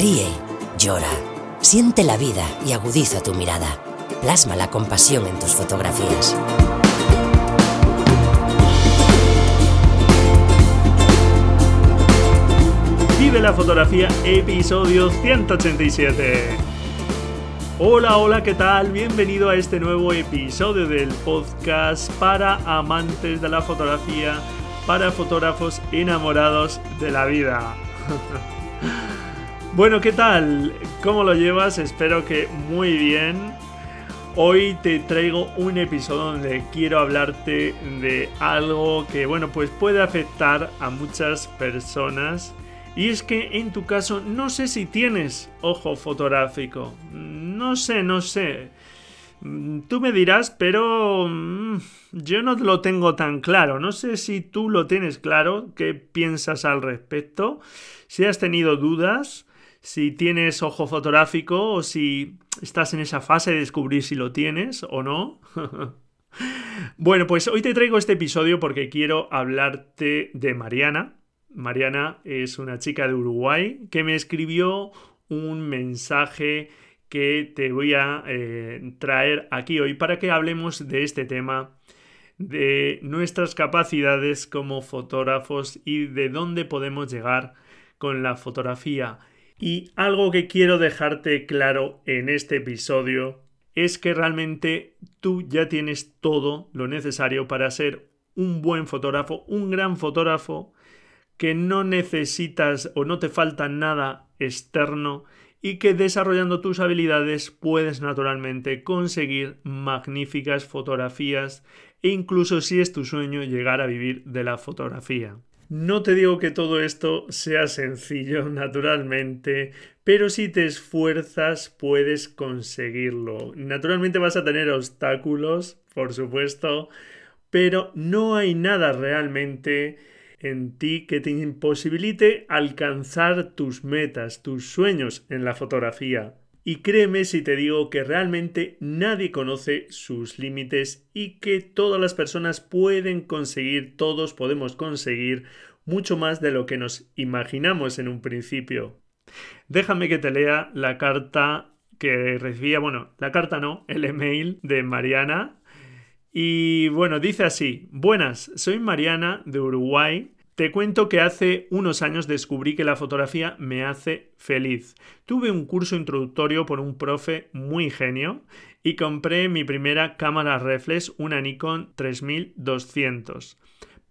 Ríe, llora, siente la vida y agudiza tu mirada. Plasma la compasión en tus fotografías. Vive la fotografía, episodio 187. Hola, hola, ¿qué tal? Bienvenido a este nuevo episodio del podcast para amantes de la fotografía, para fotógrafos enamorados de la vida. bueno, ¿qué tal? ¿Cómo lo llevas? Espero que muy bien. Hoy te traigo un episodio donde quiero hablarte de algo que, bueno, pues puede afectar a muchas personas. Y es que en tu caso no sé si tienes ojo fotográfico. No sé, no sé. Tú me dirás, pero mm, yo no lo tengo tan claro. No sé si tú lo tienes claro, qué piensas al respecto, si has tenido dudas, si tienes ojo fotográfico o si estás en esa fase de descubrir si lo tienes o no. bueno, pues hoy te traigo este episodio porque quiero hablarte de Mariana. Mariana es una chica de Uruguay que me escribió un mensaje que te voy a eh, traer aquí hoy para que hablemos de este tema, de nuestras capacidades como fotógrafos y de dónde podemos llegar con la fotografía. Y algo que quiero dejarte claro en este episodio es que realmente tú ya tienes todo lo necesario para ser un buen fotógrafo, un gran fotógrafo, que no necesitas o no te falta nada externo y que desarrollando tus habilidades puedes naturalmente conseguir magníficas fotografías e incluso si es tu sueño llegar a vivir de la fotografía. No te digo que todo esto sea sencillo, naturalmente, pero si te esfuerzas puedes conseguirlo. Naturalmente vas a tener obstáculos, por supuesto, pero no hay nada realmente en ti que te imposibilite alcanzar tus metas, tus sueños en la fotografía. Y créeme si te digo que realmente nadie conoce sus límites y que todas las personas pueden conseguir, todos podemos conseguir mucho más de lo que nos imaginamos en un principio. Déjame que te lea la carta que recibía, bueno, la carta no, el email de Mariana y bueno, dice así, buenas, soy Mariana de Uruguay. Te cuento que hace unos años descubrí que la fotografía me hace feliz. Tuve un curso introductorio por un profe muy genio y compré mi primera cámara reflex, una Nikon 3200.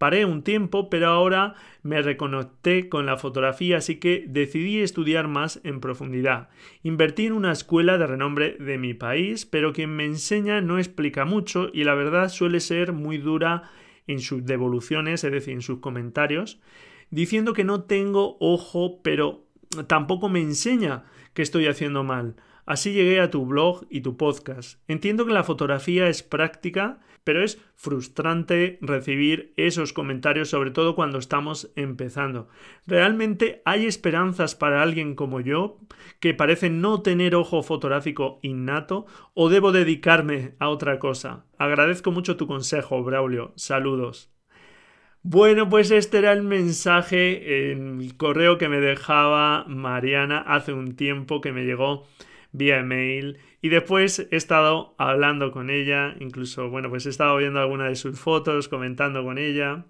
Paré un tiempo, pero ahora me reconecté con la fotografía, así que decidí estudiar más en profundidad. Invertí en una escuela de renombre de mi país, pero quien me enseña no explica mucho y la verdad suele ser muy dura en sus devoluciones, es decir, en sus comentarios, diciendo que no tengo ojo, pero tampoco me enseña que estoy haciendo mal. Así llegué a tu blog y tu podcast. Entiendo que la fotografía es práctica, pero es frustrante recibir esos comentarios, sobre todo cuando estamos empezando. ¿Realmente hay esperanzas para alguien como yo, que parece no tener ojo fotográfico innato, o debo dedicarme a otra cosa? Agradezco mucho tu consejo, Braulio. Saludos. Bueno, pues este era el mensaje, el correo que me dejaba Mariana hace un tiempo que me llegó vía email y después he estado hablando con ella, incluso, bueno, pues he estado viendo alguna de sus fotos, comentando con ella.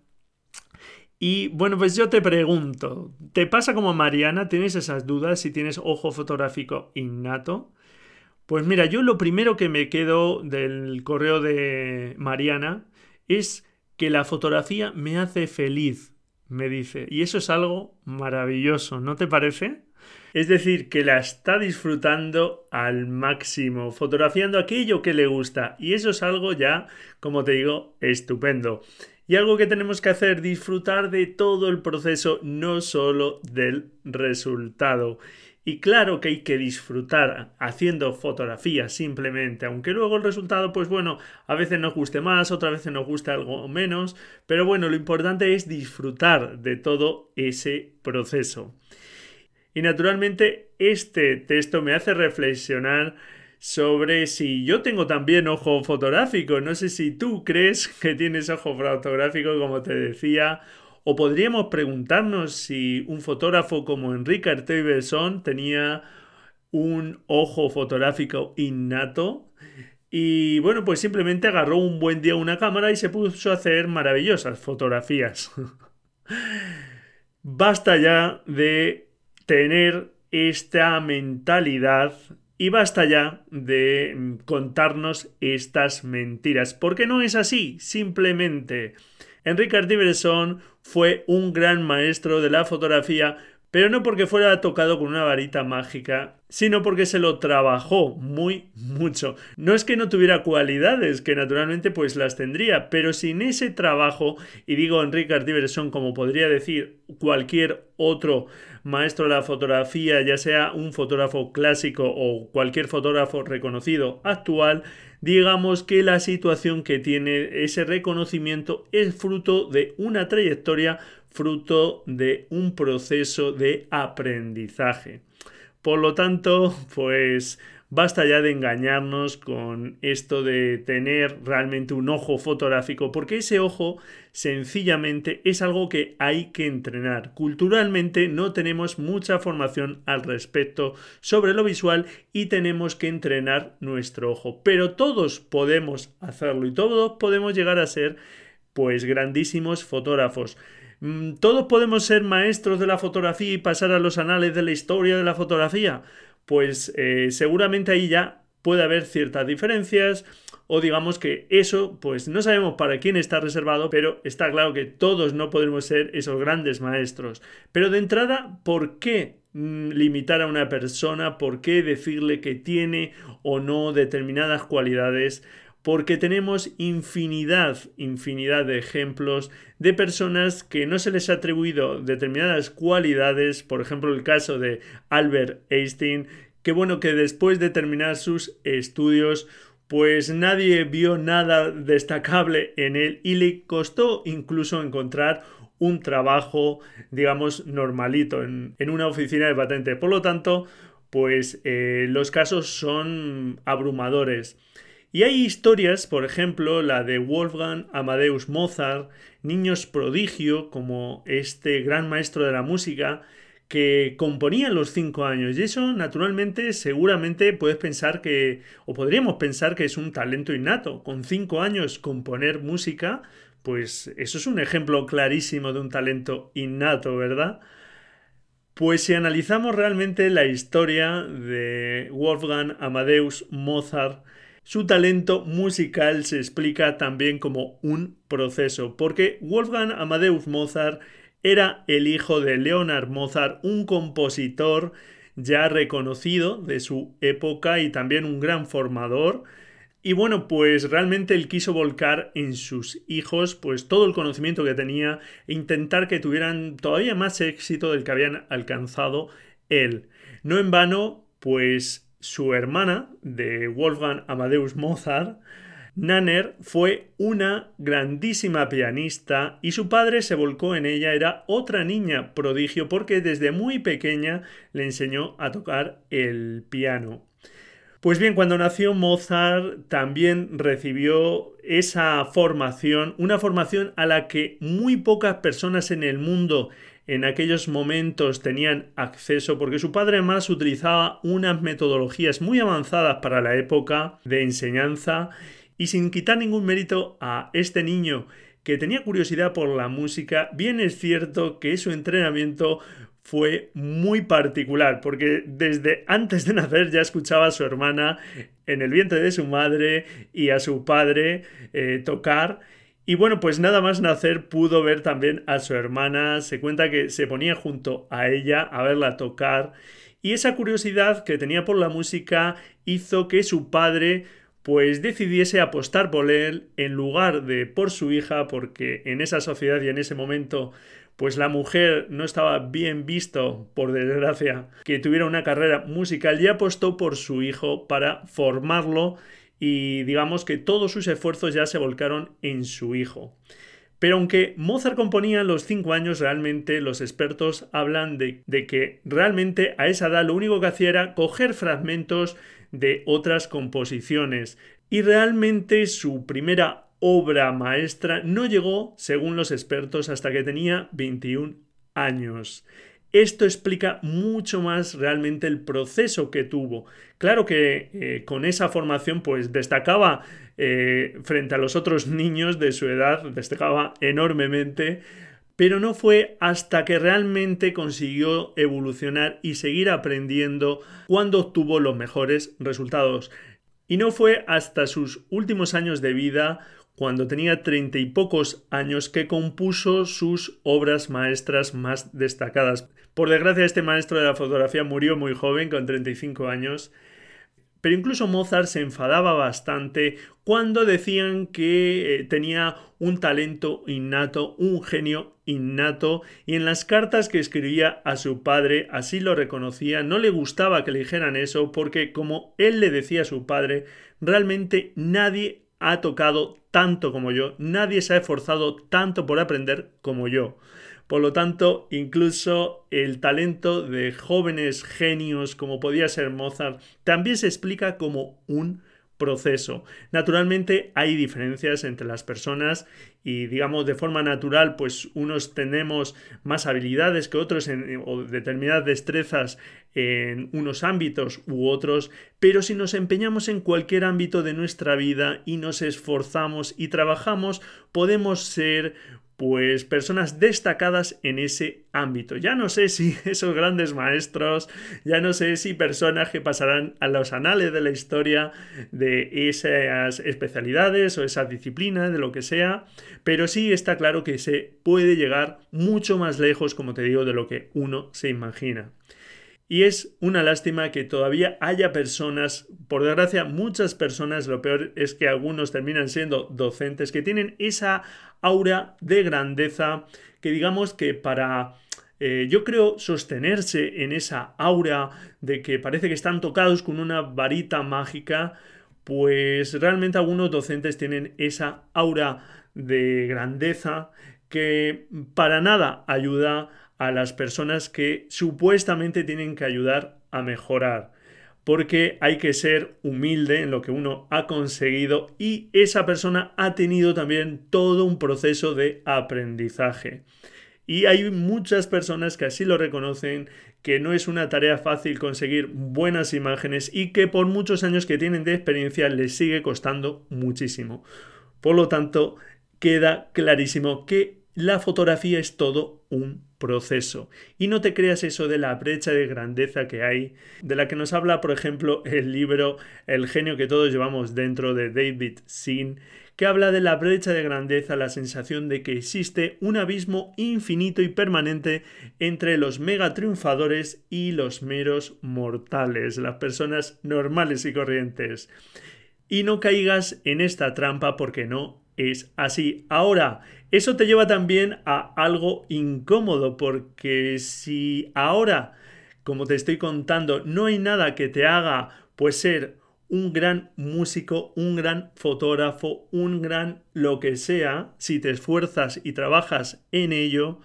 Y bueno, pues yo te pregunto, ¿te pasa como Mariana? ¿Tienes esas dudas si tienes ojo fotográfico innato? Pues mira, yo lo primero que me quedo del correo de Mariana es que la fotografía me hace feliz, me dice. Y eso es algo maravilloso, ¿no te parece? Es decir, que la está disfrutando al máximo, fotografiando aquello que le gusta. Y eso es algo ya, como te digo, estupendo. Y algo que tenemos que hacer, disfrutar de todo el proceso, no solo del resultado. Y claro que hay que disfrutar haciendo fotografías simplemente, aunque luego el resultado, pues bueno, a veces nos guste más, otras veces nos guste algo menos, pero bueno, lo importante es disfrutar de todo ese proceso. Y naturalmente este texto me hace reflexionar sobre si yo tengo también ojo fotográfico. No sé si tú crees que tienes ojo fotográfico, como te decía, O podríamos preguntarnos si un fotógrafo como Enrique Artey tenía un ojo fotográfico innato y bueno, pues simplemente agarró un buen día una cámara y se puso a hacer maravillosas fotografías. Basta ya de tener esta mentalidad y basta ya de contarnos estas mentiras, porque no es así, simplemente. Enrique Artiberson fue un gran maestro de la fotografía, pero no porque fuera tocado con una varita mágica, sino porque se lo trabajó muy mucho. No es que no tuviera cualidades, que naturalmente pues las tendría, pero sin ese trabajo, y digo Enrique Artiberson como podría decir cualquier otro maestro de la fotografía, ya sea un fotógrafo clásico o cualquier fotógrafo reconocido actual, digamos que la situación que tiene ese reconocimiento es fruto de una trayectoria fruto de un proceso de aprendizaje. Por lo tanto, pues basta ya de engañarnos con esto de tener realmente un ojo fotográfico, porque ese ojo sencillamente es algo que hay que entrenar. Culturalmente no tenemos mucha formación al respecto sobre lo visual y tenemos que entrenar nuestro ojo, pero todos podemos hacerlo y todos podemos llegar a ser pues grandísimos fotógrafos. Mm, ¿Todos podemos ser maestros de la fotografía y pasar a los anales de la historia de la fotografía? Pues eh, seguramente ahí ya puede haber ciertas diferencias o digamos que eso pues no sabemos para quién está reservado, pero está claro que todos no podemos ser esos grandes maestros. Pero de entrada, ¿por qué mm, limitar a una persona? ¿Por qué decirle que tiene o no determinadas cualidades? Porque tenemos infinidad, infinidad de ejemplos de personas que no se les ha atribuido determinadas cualidades, por ejemplo el caso de Albert Einstein, que bueno que después de terminar sus estudios pues nadie vio nada destacable en él y le costó incluso encontrar un trabajo, digamos, normalito en, una oficina de patente. Por lo tanto, pues eh, los casos son abrumadores. Y hay historias, por ejemplo, la de Wolfgang Amadeus Mozart, niños prodigio, como este gran maestro de la música, que componía a los cinco años. Y eso, naturalmente, seguramente puedes pensar que, o podríamos pensar que es un talento innato. Con cinco años componer música, pues eso es un ejemplo clarísimo de un talento innato, ¿verdad? Pues si analizamos realmente la historia de Wolfgang Amadeus Mozart, su talento musical se explica también como un proceso, porque Wolfgang Amadeus Mozart era el hijo de Leonard Mozart, un compositor ya reconocido de su época y también un gran formador. Y bueno, pues realmente él quiso volcar en sus hijos pues todo el conocimiento que tenía e intentar que tuvieran todavía más éxito del que habían alcanzado él. No en vano, pues su hermana de Wolfgang Amadeus Mozart, Nanner fue una grandísima pianista y su padre se volcó en ella, era otra niña prodigio porque desde muy pequeña le enseñó a tocar el piano. Pues bien, cuando nació Mozart también recibió esa formación, una formación a la que muy pocas personas en el mundo en aquellos momentos tenían acceso porque su padre más utilizaba unas metodologías muy avanzadas para la época de enseñanza y sin quitar ningún mérito a este niño que tenía curiosidad por la música, bien es cierto que su entrenamiento fue muy particular, porque desde antes de nacer ya escuchaba a su hermana en el vientre de su madre y a su padre eh, tocar y bueno, pues nada más nacer pudo ver también a su hermana, se cuenta que se ponía junto a ella a verla tocar. Y esa curiosidad que tenía por la música hizo que su padre pues decidiese apostar por él en lugar de por su hija porque en esa sociedad y en ese momento pues la mujer no estaba bien visto, por desgracia, que tuviera una carrera musical y apostó por su hijo para formarlo y digamos que todos sus esfuerzos ya se volcaron en su hijo. Pero aunque Mozart componía a los 5 años, realmente los expertos hablan de, de, que realmente a esa edad lo único que hacía era coger fragmentos de otras composiciones. Y realmente su primera obra maestra no llegó, según los expertos, hasta que tenía 21 años. Esto explica mucho más realmente el proceso que tuvo. Claro que eh, con esa formación pues destacaba eh, frente a los otros niños de su edad, destacaba enormemente, pero no fue hasta que realmente consiguió evolucionar y seguir aprendiendo cuando obtuvo los mejores resultados. Y no fue hasta sus últimos años de vida cuando tenía treinta y pocos años que compuso sus obras maestras más destacadas. Por desgracia, este maestro de la fotografía murió muy joven, con 35 años, pero incluso Mozart se enfadaba bastante cuando decían que eh, tenía un talento innato, un genio innato, y en las cartas que escribía a su padre así lo reconocía, no le gustaba que le dijeran eso porque como él le decía a su padre, realmente nadie ha tocado tanto como yo, nadie se ha esforzado tanto por aprender como yo. Por lo tanto, incluso el talento de jóvenes genios como podía ser Mozart también se explica como un proceso. Naturalmente hay diferencias entre las personas y digamos de forma natural pues unos tenemos más habilidades que otros en, o determinadas destrezas en unos ámbitos u otros, pero si nos empeñamos en cualquier ámbito de nuestra vida y nos esforzamos y trabajamos, podemos ser pues personas destacadas en ese ámbito. Ya no sé si esos grandes maestros, ya no sé si personas que pasarán a los anales de la historia de esas especialidades o esas disciplinas, de lo que sea, pero sí está claro que se puede llegar mucho más lejos, como te digo, de lo que uno se imagina. Y es una lástima que todavía haya personas, por desgracia muchas personas, lo peor es que algunos terminan siendo docentes, que tienen esa aura de grandeza que digamos que para eh, yo creo sostenerse en esa aura de que parece que están tocados con una varita mágica, pues realmente algunos docentes tienen esa aura de grandeza que para nada ayuda a las personas que supuestamente tienen que ayudar a mejorar. Porque hay que ser humilde en lo que uno ha conseguido y esa persona ha tenido también todo un proceso de aprendizaje. Y hay muchas personas que así lo reconocen, que no es una tarea fácil conseguir buenas imágenes y que por muchos años que tienen de experiencia les sigue costando muchísimo. Por lo tanto, queda clarísimo que la fotografía es todo un proceso. Y no te creas eso de la brecha de grandeza que hay, de la que nos habla, por ejemplo, el libro El genio que todos llevamos dentro de David Sin, que habla de la brecha de grandeza, la sensación de que existe un abismo infinito y permanente entre los mega triunfadores y los meros mortales, las personas normales y corrientes. Y no caigas en esta trampa porque no es así. Ahora, eso te lleva también a algo incómodo, porque si ahora, como te estoy contando, no hay nada que te haga pues ser un gran músico, un gran fotógrafo, un gran lo que sea, si te esfuerzas y trabajas en ello,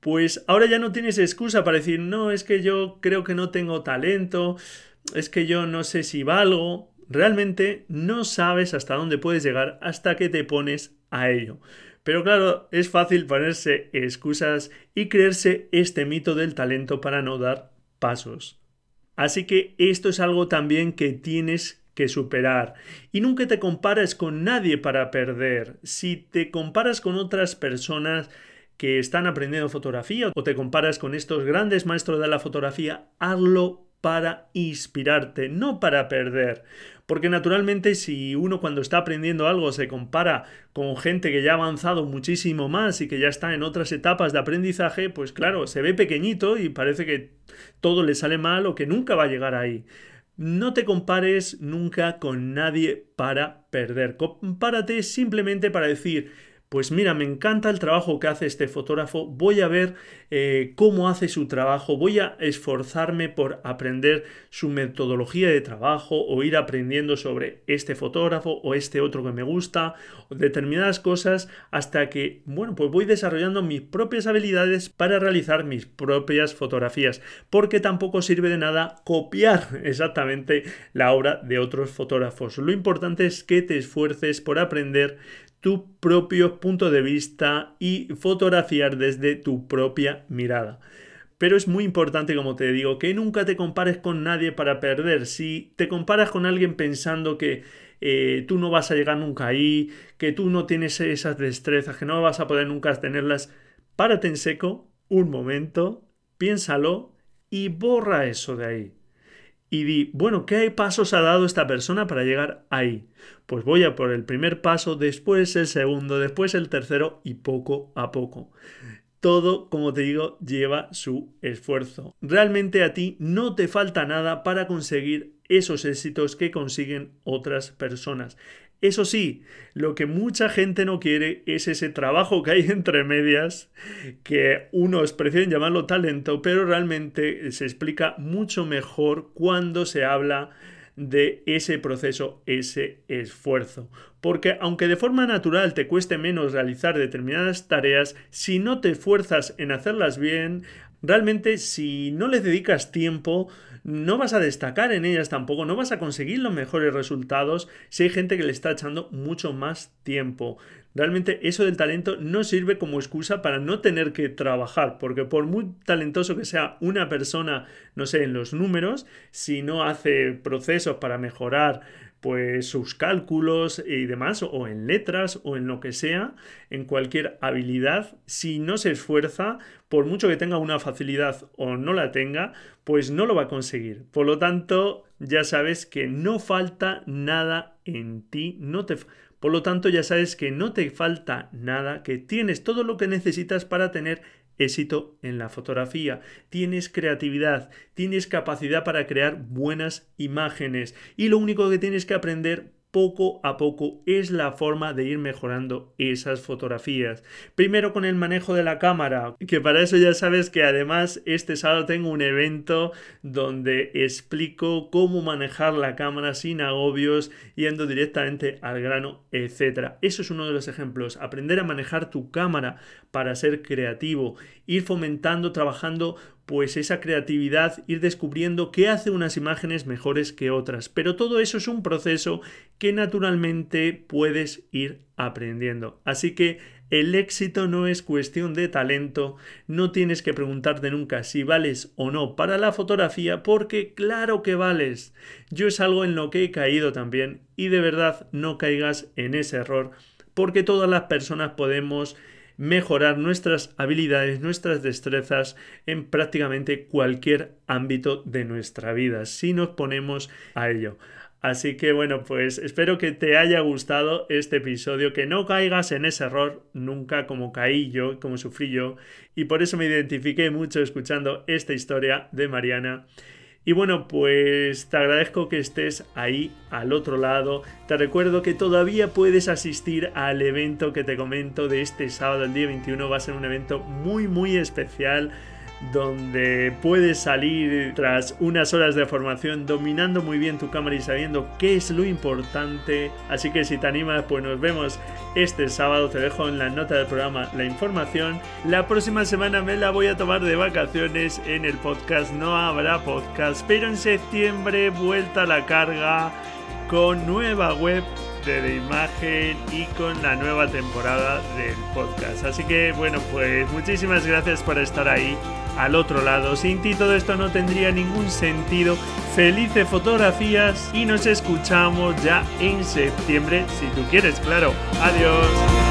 pues ahora ya no tienes excusa para decir, no, es que yo creo que no tengo talento, es que yo no sé si valgo. Realmente no sabes hasta dónde puedes llegar hasta que te pones a ello. Pero claro, es fácil ponerse excusas y creerse este mito del talento para no dar pasos. Así que esto es algo también que tienes que superar. Y nunca te compares con nadie para perder. Si te comparas con otras personas que están aprendiendo fotografía o te comparas con estos grandes maestros de la fotografía, hazlo para inspirarte, no para perder. Porque naturalmente si uno cuando está aprendiendo algo se compara con gente que ya ha avanzado muchísimo más y que ya está en otras etapas de aprendizaje, pues claro, se ve pequeñito y parece que todo le sale mal o que nunca va a llegar ahí. No te compares nunca con nadie para perder. Compárate simplemente para decir, pues mira, me encanta el trabajo que hace este fotógrafo, voy a ver eh, cómo hace su trabajo, voy a esforzarme por aprender su metodología de trabajo o ir aprendiendo sobre este fotógrafo o este otro que me gusta, o determinadas cosas hasta que, bueno, pues voy desarrollando mis propias habilidades para realizar mis propias fotografías, porque tampoco sirve de nada copiar exactamente la obra de otros fotógrafos. Lo importante es que te esfuerces por aprender tu propio punto de vista y fotografiar desde tu propia mirada. Pero es muy importante, como te digo, que nunca te compares con nadie para perder. Si te comparas con alguien pensando que eh, tú no vas a llegar nunca ahí, que tú no tienes esas destrezas, que no vas a poder nunca tenerlas, párate en seco un momento, piénsalo y borra eso de ahí. Y di, bueno, ¿qué pasos ha dado esta persona para llegar ahí? Pues voy a por el primer paso, después el segundo, después el tercero y poco a poco. Todo, como te digo, lleva su esfuerzo. Realmente a ti no te falta nada para conseguir esos éxitos que consiguen otras personas. Eso sí, lo que mucha gente no quiere es ese trabajo que hay entre medias, que unos prefieren llamarlo talento, pero realmente se explica mucho mejor cuando se habla de ese proceso, ese esfuerzo. Porque aunque de forma natural te cueste menos realizar determinadas tareas, si no te esfuerzas en hacerlas bien, realmente si no les dedicas tiempo, no vas a destacar en ellas tampoco, no vas a conseguir los mejores resultados si hay gente que le está echando mucho más tiempo. Realmente eso del talento no sirve como excusa para no tener que trabajar, porque por muy talentoso que sea una persona, no sé, en los números, si no hace procesos para mejorar pues sus cálculos y demás, o en letras, o en lo que sea, en cualquier habilidad, si no se esfuerza, por mucho que tenga una facilidad o no la tenga, pues no lo va a conseguir. Por lo tanto, ya sabes que no falta nada en ti, no te por lo tanto, ya sabes que no te falta nada, que tienes todo lo que necesitas para tener éxito en la fotografía, tienes creatividad, tienes capacidad para crear buenas imágenes. Y lo único que tienes que aprender poco a poco es la forma de ir mejorando esas fotografías. Primero con el manejo de la cámara, que para eso ya sabes que además este sábado tengo un evento donde explico cómo manejar la cámara sin agobios, yendo directamente al grano, etc. Eso es uno de los ejemplos. Aprender a manejar tu cámara para ser creativo, ir fomentando, trabajando pues esa creatividad, ir descubriendo qué hace unas imágenes mejores que otras. Pero todo eso es un proceso que naturalmente puedes ir aprendiendo. Así que el éxito no es cuestión de talento, no tienes que preguntarte nunca si vales o no para la fotografía, porque claro que vales. Yo es algo en lo que he caído también y de verdad no caigas en ese error, porque todas las personas podemos mejorar nuestras habilidades, nuestras destrezas en prácticamente cualquier ámbito de nuestra vida, si nos ponemos a ello. Así que bueno, pues espero que te haya gustado este episodio, que no caigas en ese error nunca como caí yo, como sufrí yo, y por eso me identifiqué mucho escuchando esta historia de Mariana. Y bueno, pues te agradezco que estés ahí al otro lado. Te recuerdo que todavía puedes asistir al evento que te comento de este sábado, el día 21. Va a ser un evento muy, muy especial donde puedes salir tras unas horas de formación dominando muy bien tu cámara y sabiendo qué es lo importante. Así que si te animas, pues nos vemos este sábado. Te dejo en la nota del programa la información. La próxima semana me la voy a tomar de vacaciones en el podcast. No habrá podcast, pero en septiembre vuelta a la carga con nueva web de imagen y con la nueva temporada del podcast. Así que bueno, pues muchísimas gracias por estar ahí al otro lado. Sin ti todo esto no tendría ningún sentido. Felices fotografías y nos escuchamos ya en septiembre, si tú quieres, claro. Adiós.